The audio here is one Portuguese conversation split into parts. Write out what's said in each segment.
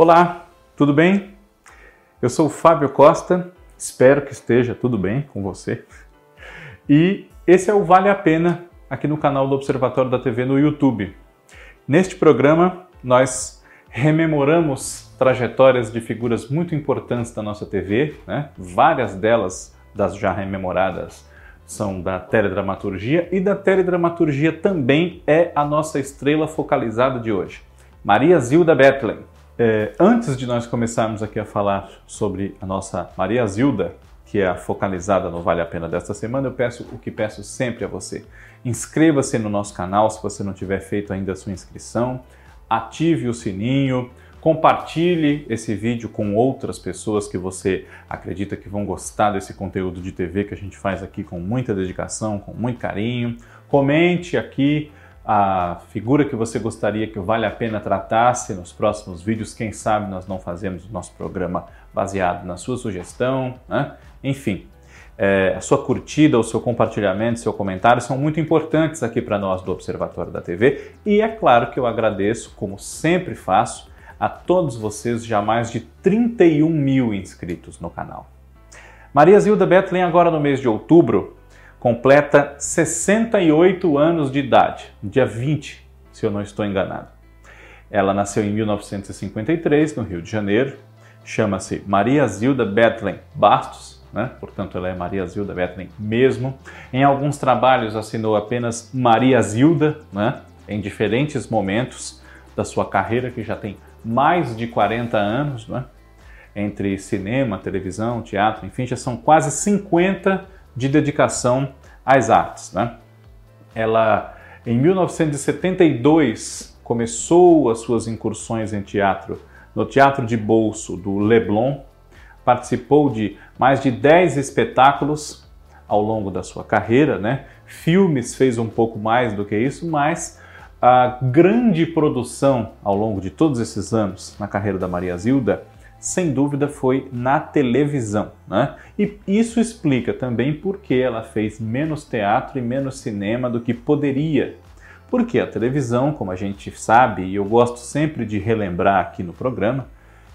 Olá, tudo bem? Eu sou o Fábio Costa, espero que esteja tudo bem com você. E esse é o Vale a Pena aqui no canal do Observatório da TV no YouTube. Neste programa, nós rememoramos trajetórias de figuras muito importantes da nossa TV, né? várias delas das já rememoradas são da teledramaturgia e da teledramaturgia também é a nossa estrela focalizada de hoje, Maria Zilda Bethlen. É, antes de nós começarmos aqui a falar sobre a nossa Maria Zilda, que é a focalizada no Vale a Pena desta semana, eu peço o que peço sempre a você. Inscreva-se no nosso canal se você não tiver feito ainda a sua inscrição, ative o sininho, compartilhe esse vídeo com outras pessoas que você acredita que vão gostar desse conteúdo de TV que a gente faz aqui com muita dedicação, com muito carinho. Comente aqui a figura que você gostaria que vale a pena tratasse nos próximos vídeos. Quem sabe nós não fazemos o nosso programa baseado na sua sugestão, né? Enfim, é, a sua curtida, o seu compartilhamento, seu comentário são muito importantes aqui para nós do Observatório da TV. E é claro que eu agradeço, como sempre faço, a todos vocês já mais de 31 mil inscritos no canal. Maria Zilda Bethlen, agora no mês de outubro, completa 68 anos de idade, dia 20, se eu não estou enganado. Ela nasceu em 1953, no Rio de Janeiro, chama-se Maria Zilda Bethlen Bastos, né? portanto ela é Maria Zilda Bethlen mesmo. Em alguns trabalhos assinou apenas Maria Zilda, né? em diferentes momentos da sua carreira, que já tem mais de 40 anos, né? entre cinema, televisão, teatro, enfim, já são quase 50 de dedicação às artes. Né? Ela, em 1972, começou as suas incursões em teatro no Teatro de Bolso do Leblon, participou de mais de 10 espetáculos ao longo da sua carreira, né? Filmes fez um pouco mais do que isso, mas a grande produção ao longo de todos esses anos na carreira da Maria Zilda sem dúvida, foi na televisão. Né? E isso explica também por que ela fez menos teatro e menos cinema do que poderia. Porque a televisão, como a gente sabe, e eu gosto sempre de relembrar aqui no programa,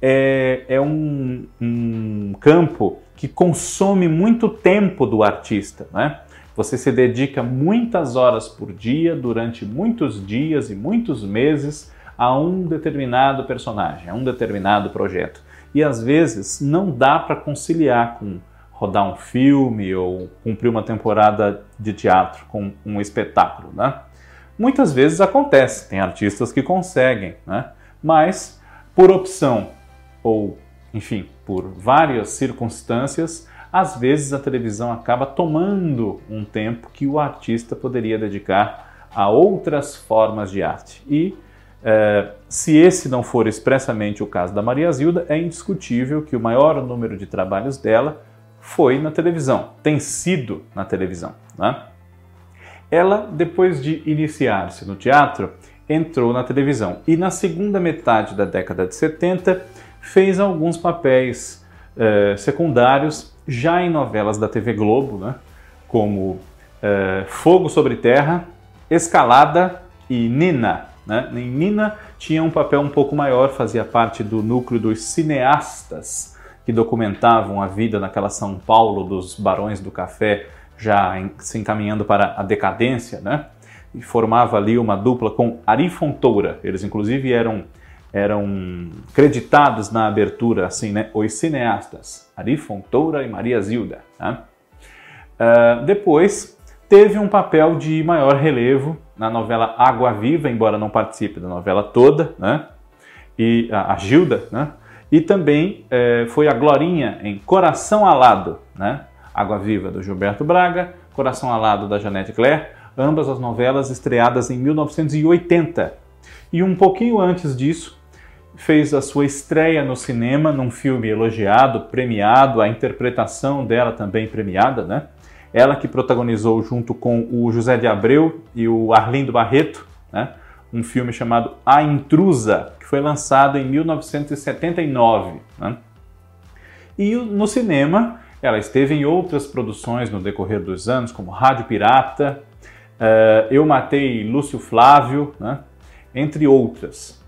é, é um, um campo que consome muito tempo do artista. Né? Você se dedica muitas horas por dia, durante muitos dias e muitos meses, a um determinado personagem, a um determinado projeto e às vezes não dá para conciliar com rodar um filme ou cumprir uma temporada de teatro com um espetáculo, né? Muitas vezes acontece, tem artistas que conseguem, né? Mas por opção ou, enfim, por várias circunstâncias, às vezes a televisão acaba tomando um tempo que o artista poderia dedicar a outras formas de arte. E é, se esse não for expressamente o caso da Maria Zilda, é indiscutível que o maior número de trabalhos dela foi na televisão, tem sido na televisão. Né? Ela, depois de iniciar-se no teatro, entrou na televisão e na segunda metade da década de 70 fez alguns papéis é, secundários já em novelas da TV Globo, né? como é, Fogo sobre Terra, Escalada e Nina. Né? Nina tinha um papel um pouco maior, fazia parte do núcleo dos cineastas que documentavam a vida naquela São Paulo dos barões do café, já em, se encaminhando para a decadência, né? E formava ali uma dupla com Ari Fontoura. Eles inclusive eram eram creditados na abertura assim, né? Os cineastas Ari Fontoura e Maria Zilda. Né? Uh, depois teve um papel de maior relevo na novela Água Viva, embora não participe da novela toda, né? E a, a Gilda, né? E também é, foi a Glorinha em Coração Alado, né? Água Viva do Gilberto Braga, Coração Alado da Janete Claire, ambas as novelas estreadas em 1980. E um pouquinho antes disso, fez a sua estreia no cinema num filme elogiado, premiado, a interpretação dela também premiada, né? Ela que protagonizou junto com o José de Abreu e o Arlindo Barreto, né, um filme chamado A Intrusa, que foi lançado em 1979. Né? E no cinema, ela esteve em outras produções no decorrer dos anos, como Rádio Pirata, uh, Eu Matei Lúcio Flávio, né? entre outras.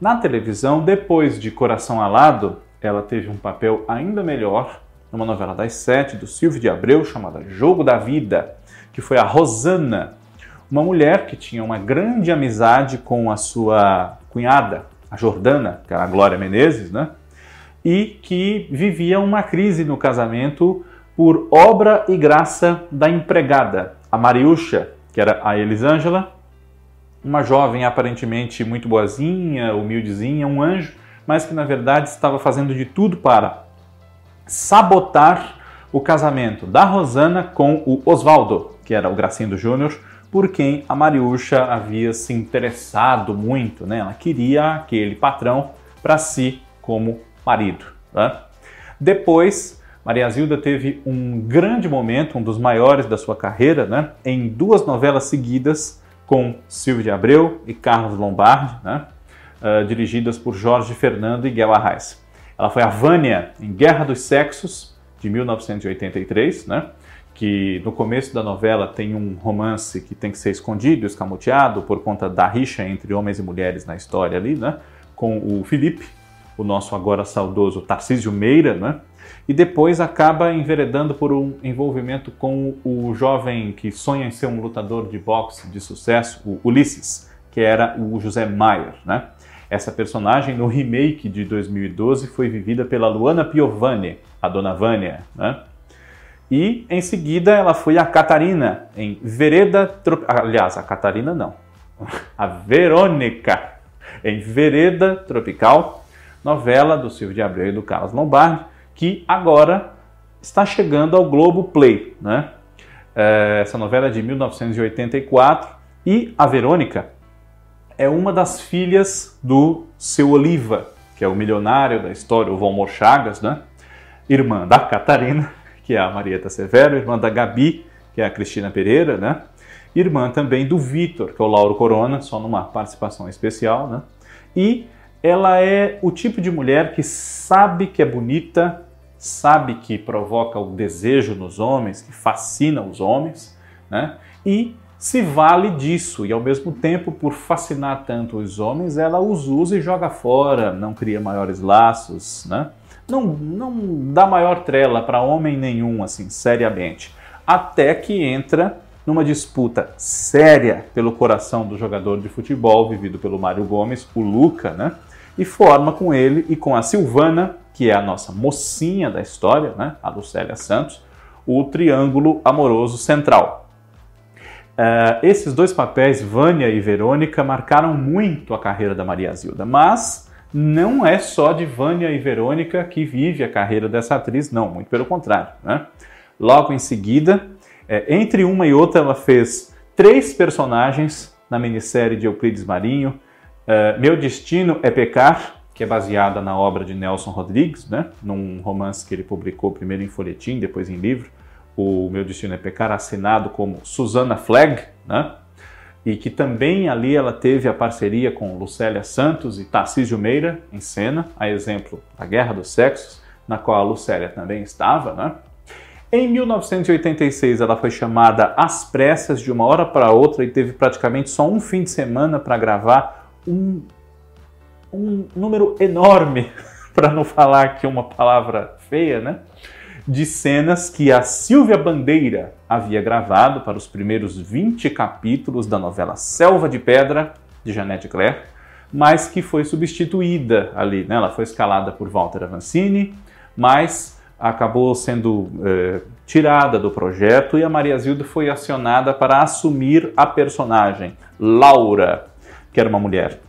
Na televisão, depois de Coração Alado, ela teve um papel ainda melhor numa novela das sete do Silvio de Abreu chamada Jogo da Vida, que foi a Rosana, uma mulher que tinha uma grande amizade com a sua cunhada, a Jordana, que era a Glória Menezes, né? E que vivia uma crise no casamento por obra e graça da empregada, a Mariucha, que era a Elisângela, uma jovem aparentemente muito boazinha, humildezinha, um anjo, mas que na verdade estava fazendo de tudo para sabotar o casamento da Rosana com o Oswaldo, que era o Gracindo Júnior, por quem a Mariucha havia se interessado muito, né? Ela queria aquele patrão para si como marido. Né? Depois, Maria Zilda teve um grande momento, um dos maiores da sua carreira, né? em duas novelas seguidas com Silvio de Abreu e Carlos Lombardi, né? uh, dirigidas por Jorge Fernando e Guel Arraes. Ela foi a Vânia em Guerra dos Sexos, de 1983, né? que no começo da novela tem um romance que tem que ser escondido, escamoteado, por conta da rixa entre homens e mulheres na história ali, né? com o Felipe, o nosso agora saudoso Tarcísio Meira, né? e depois acaba enveredando por um envolvimento com o jovem que sonha em ser um lutador de boxe de sucesso, o Ulisses, que era o José Maier. Né? Essa personagem, no remake de 2012, foi vivida pela Luana Piovani, a Dona Vânia. Né? E em seguida ela foi a Catarina em Vereda Tropical. Aliás, a Catarina não. A Verônica em Vereda Tropical, novela do Silvio de Abreu e do Carlos Lombardi, que agora está chegando ao Globo Play. Né? É, essa novela é de 1984 e a Verônica é uma das filhas do seu Oliva, que é o milionário da história, o Valmor Chagas, né? irmã da Catarina, que é a Marieta Severo, irmã da Gabi, que é a Cristina Pereira, né? irmã também do Vitor, que é o Lauro Corona, só numa participação especial, né? e ela é o tipo de mulher que sabe que é bonita, sabe que provoca o desejo nos homens, que fascina os homens, né? e se vale disso e ao mesmo tempo por fascinar tanto os homens, ela os usa e joga fora, não cria maiores laços, né? Não, não dá maior trela para homem nenhum, assim, seriamente. Até que entra numa disputa séria pelo coração do jogador de futebol, vivido pelo Mário Gomes, o Luca, né? E forma com ele e com a Silvana, que é a nossa mocinha da história, né? A Lucélia Santos, o triângulo amoroso central. Uh, esses dois papéis, Vânia e Verônica, marcaram muito a carreira da Maria Zilda, mas não é só de Vânia e Verônica que vive a carreira dessa atriz, não, muito pelo contrário. Né? Logo em seguida, é, entre uma e outra, ela fez três personagens na minissérie de Euclides Marinho. Uh, Meu Destino é Pecar, que é baseada na obra de Nelson Rodrigues, né? num romance que ele publicou primeiro em folhetim, depois em livro o Meu Destino é Pecar, assinado como Susana Flegg, né? e que também ali ela teve a parceria com Lucélia Santos e Tarcísio Meira em cena, a exemplo da Guerra dos Sexos, na qual a Lucélia também estava. Né? Em 1986 ela foi chamada às pressas de uma hora para outra e teve praticamente só um fim de semana para gravar um, um número enorme, para não falar aqui uma palavra feia, né? De cenas que a Silvia Bandeira havia gravado para os primeiros 20 capítulos da novela Selva de Pedra, de Janete Claire, mas que foi substituída ali. Né? Ela foi escalada por Walter Avancini, mas acabou sendo eh, tirada do projeto e a Maria Zilda foi acionada para assumir a personagem Laura, que era uma mulher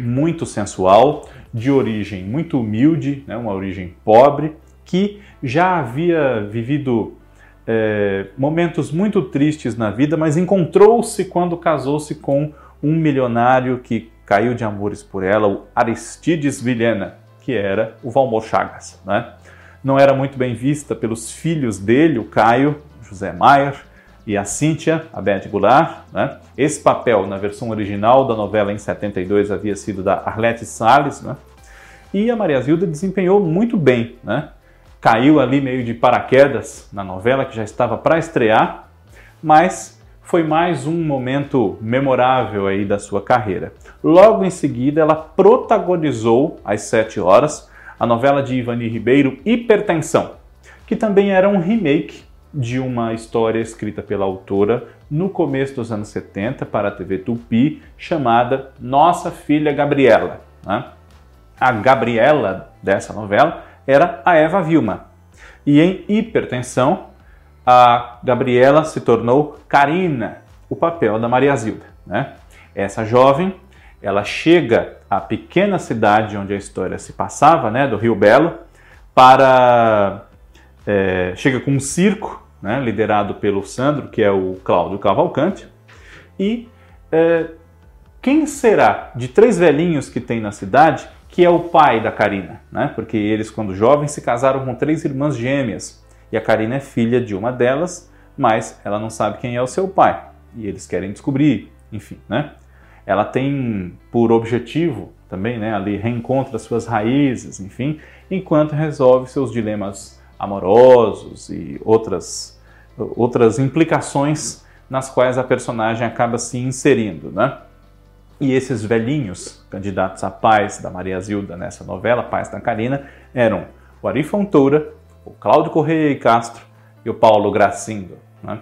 muito sensual, de origem muito humilde, né? uma origem pobre, que já havia vivido é, momentos muito tristes na vida, mas encontrou-se quando casou-se com um milionário que caiu de amores por ela, o Aristides Vilhena, que era o Valmor Chagas. Né? Não era muito bem vista pelos filhos dele, o Caio, José Maier, e a Cíntia, a Beth Goulart. Né? Esse papel, na versão original da novela em 72, havia sido da Arlette Salles, né? e a Maria Zilda desempenhou muito bem. Né? Caiu ali meio de paraquedas na novela, que já estava para estrear, mas foi mais um momento memorável aí da sua carreira. Logo em seguida, ela protagonizou às sete horas a novela de Ivani Ribeiro Hipertensão, que também era um remake de uma história escrita pela autora no começo dos anos 70 para a TV Tupi, chamada Nossa Filha Gabriela. Né? A Gabriela dessa novela era a Eva Vilma. E em Hipertensão, a Gabriela se tornou Karina, o papel da Maria Zilda. Né? Essa jovem, ela chega à pequena cidade onde a história se passava, né, do Rio Belo, para é, chega com um circo, né, liderado pelo Sandro, que é o Cláudio Cavalcante, e é, quem será de três velhinhos que tem na cidade que é o pai da Karina, né? Porque eles, quando jovens, se casaram com três irmãs gêmeas e a Karina é filha de uma delas, mas ela não sabe quem é o seu pai. E eles querem descobrir, enfim, né? Ela tem por objetivo também, né, ali reencontra suas raízes, enfim, enquanto resolve seus dilemas amorosos e outras outras implicações nas quais a personagem acaba se inserindo, né? E esses velhinhos, candidatos a pais da Maria Zilda nessa novela, pais da Karina, eram o Ari Fontoura, o Cláudio Correia e Castro e o Paulo Gracindo. Né?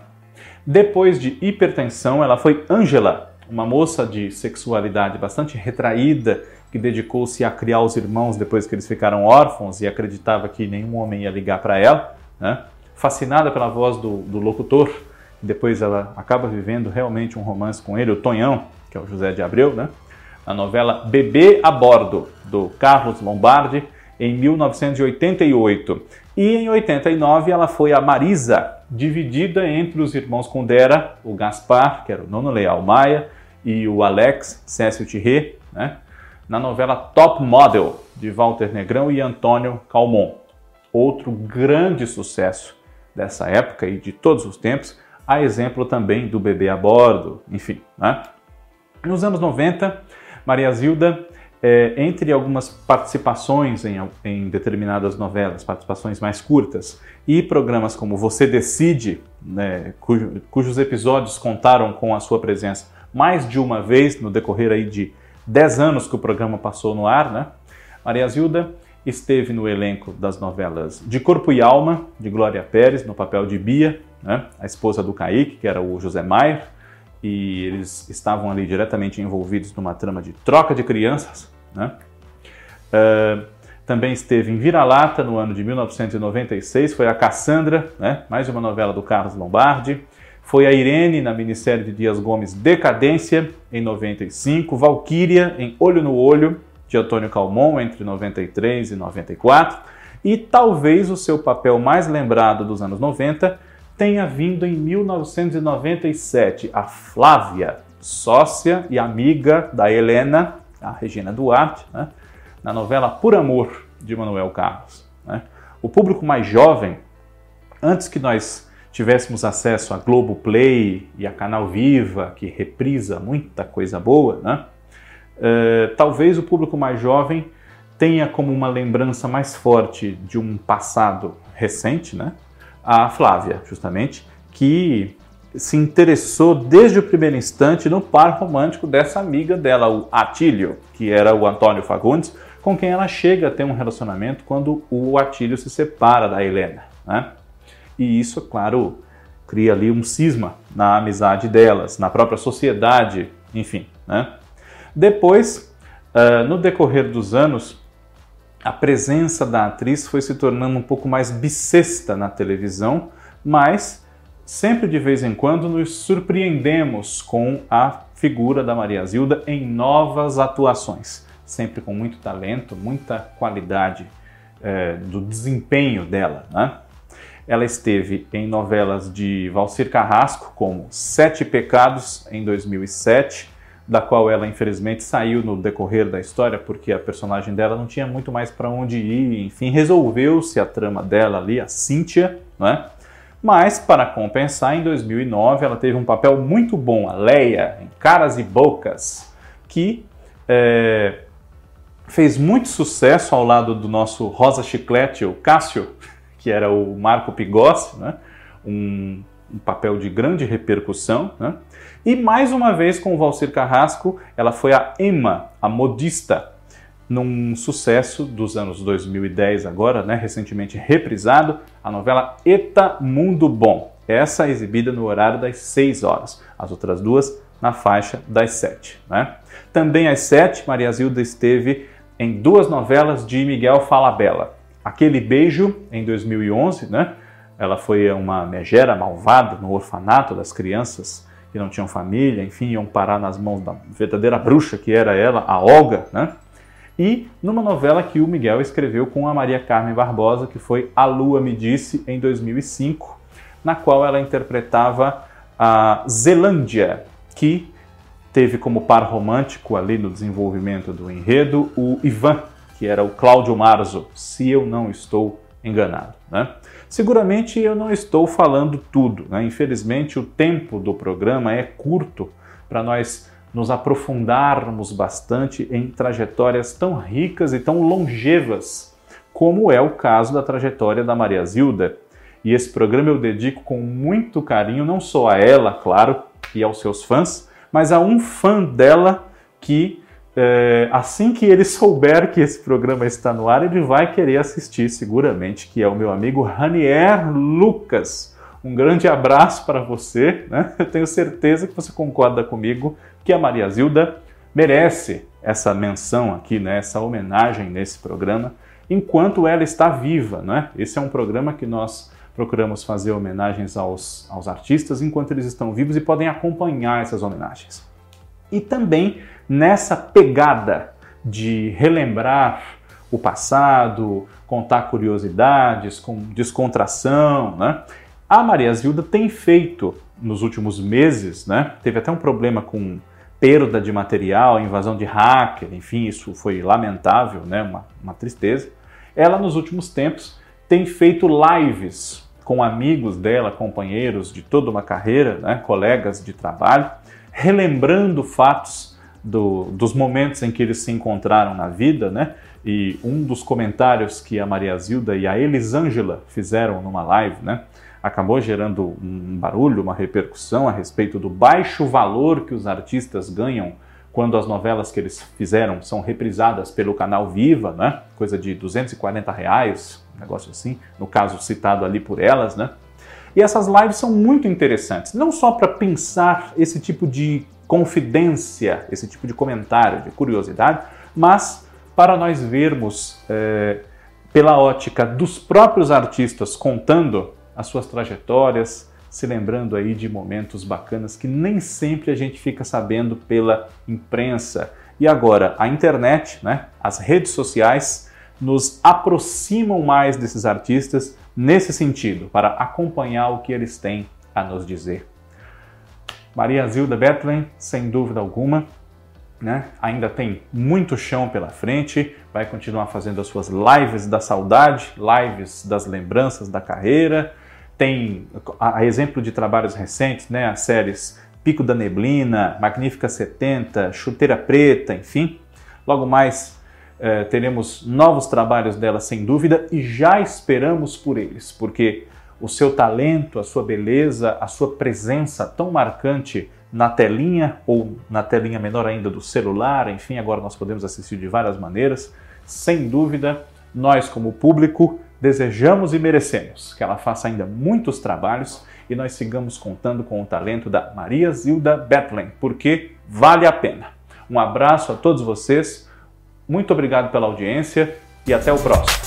Depois de hipertensão, ela foi Ângela, uma moça de sexualidade bastante retraída que dedicou-se a criar os irmãos depois que eles ficaram órfãos e acreditava que nenhum homem ia ligar para ela. Né? Fascinada pela voz do, do locutor, depois ela acaba vivendo realmente um romance com ele, o Tonhão, que é o José de Abreu, né? a novela Bebê a Bordo, do Carlos Lombardi, em 1988. E em 89 ela foi a Marisa, dividida entre os irmãos Condera, o Gaspar, que era o Nono Leal Maia, e o Alex Cécio Thierry, né? na novela Top Model, de Walter Negrão e Antônio Calmon. Outro grande sucesso dessa época e de todos os tempos, a exemplo também do Bebê a Bordo, enfim. Né? Nos anos 90, Maria Zilda é, entre algumas participações em, em, determinadas novelas, participações mais curtas, e programas como Você Decide, né, cujo, cujos episódios contaram com a sua presença mais de uma vez no decorrer aí de 10 anos que o programa passou no ar, né? Maria Zilda esteve no elenco das novelas De Corpo e Alma, de Glória Pérez, no papel de Bia, né? a esposa do Kaique, que era o José Maier, e eles estavam ali diretamente envolvidos numa trama de troca de crianças, né? Uh, também esteve em Vira-Lata no ano de 1996, foi a Cassandra, né? mais uma novela do Carlos Lombardi. Foi a Irene na minissérie de Dias Gomes Decadência, em 95. Valquíria em Olho no Olho, de Antônio Calmon, entre 93 e 94. E talvez o seu papel mais lembrado dos anos 90 tenha vindo em 1997, a Flávia, sócia e amiga da Helena a Regina Duarte, né, na novela Por Amor, de Manuel Carlos. Né. O público mais jovem, antes que nós tivéssemos acesso a Globo Play e a Canal Viva, que reprisa muita coisa boa, né, uh, talvez o público mais jovem tenha como uma lembrança mais forte de um passado recente, né, a Flávia, justamente, que se interessou desde o primeiro instante no par romântico dessa amiga dela, o Atílio, que era o Antônio Fagundes, com quem ela chega a ter um relacionamento quando o Atílio se separa da Helena. Né? E isso, claro, cria ali um cisma na amizade delas, na própria sociedade, enfim. Né? Depois, uh, no decorrer dos anos, a presença da atriz foi se tornando um pouco mais bissexta na televisão, mas sempre de vez em quando nos surpreendemos com a figura da Maria Zilda em novas atuações, sempre com muito talento, muita qualidade é, do desempenho dela. Né? Ela esteve em novelas de Valcir Carrasco, como Sete Pecados, em 2007, da qual ela infelizmente saiu no decorrer da história, porque a personagem dela não tinha muito mais para onde ir, enfim, resolveu-se a trama dela ali, a Cíntia, né? Mas, para compensar, em 2009 ela teve um papel muito bom, a Leia, em Caras e Bocas, que é, fez muito sucesso ao lado do nosso Rosa Chiclete, o Cássio, que era o Marco Pigossi, né? um um papel de grande repercussão. Né? E mais uma vez com o Valcir Carrasco, ela foi a Emma, a modista, num sucesso dos anos 2010 agora, né, recentemente reprisado, a novela Eta Mundo Bom. Essa é exibida no horário das 6 horas, as outras duas na faixa das 7. Né? Também às 7, Maria Zilda esteve em duas novelas de Miguel Falabella. Aquele Beijo, em 2011, né? Ela foi uma megera malvada no orfanato das crianças que não tinham família, enfim, iam parar nas mãos da verdadeira bruxa que era ela, a Olga, né? e numa novela que o Miguel escreveu com a Maria Carmen Barbosa, que foi A Lua Me Disse, em 2005, na qual ela interpretava a Zelândia, que teve como par romântico ali no desenvolvimento do enredo o Ivan, que era o Cláudio Marzo, se eu não estou enganado. Né? Seguramente eu não estou falando tudo, né? infelizmente o tempo do programa é curto para nós nos aprofundarmos bastante em trajetórias tão ricas e tão longevas, como é o caso da trajetória da Maria Zilda. E esse programa eu dedico com muito carinho, não só a ela, claro, e aos seus fãs, mas a um fã dela que, é, assim que ele souber que esse programa está no ar, ele vai querer assistir seguramente, que é o meu amigo Ranier Lucas. Um grande abraço para você. Né? Eu tenho certeza que você concorda comigo que a Maria Zilda merece essa menção aqui, né, essa homenagem nesse programa, enquanto ela está viva. Né? Esse é um programa que nós procuramos fazer homenagens aos, aos artistas enquanto eles estão vivos e podem acompanhar essas homenagens. E também nessa pegada de relembrar o passado, contar curiosidades, com descontração, né? A Maria Zilda tem feito nos últimos meses, né? Teve até um problema com perda de material, invasão de hacker, enfim, isso foi lamentável, né? uma, uma tristeza. Ela, nos últimos tempos, tem feito lives com amigos dela, companheiros de toda uma carreira, né? colegas de trabalho, relembrando fatos do, dos momentos em que eles se encontraram na vida, né? E um dos comentários que a Maria Zilda e a Elisângela fizeram numa live, né? acabou gerando um barulho, uma repercussão a respeito do baixo valor que os artistas ganham quando as novelas que eles fizeram são reprisadas pelo canal Viva, né? Coisa de 240 reais, um negócio assim, no caso citado ali por elas, né? E essas lives são muito interessantes, não só para pensar esse tipo de confidência, esse tipo de comentário, de curiosidade, mas para nós vermos é, pela ótica dos próprios artistas contando as suas trajetórias, se lembrando aí de momentos bacanas que nem sempre a gente fica sabendo pela imprensa. E agora, a internet, né, as redes sociais, nos aproximam mais desses artistas nesse sentido, para acompanhar o que eles têm a nos dizer. Maria Zilda Bethlen, sem dúvida alguma, né? ainda tem muito chão pela frente, vai continuar fazendo as suas lives da saudade, lives das lembranças da carreira, tem, a, exemplo de trabalhos recentes, né, as séries Pico da Neblina, Magnífica 70, Chuteira Preta, enfim. Logo mais eh, teremos novos trabalhos dela, sem dúvida, e já esperamos por eles, porque o seu talento, a sua beleza, a sua presença tão marcante na telinha ou na telinha menor ainda do celular, enfim, agora nós podemos assistir de várias maneiras. Sem dúvida, nós como público desejamos e merecemos que ela faça ainda muitos trabalhos e nós sigamos contando com o talento da Maria Zilda Bethlen, porque vale a pena. Um abraço a todos vocês, muito obrigado pela audiência e até o próximo.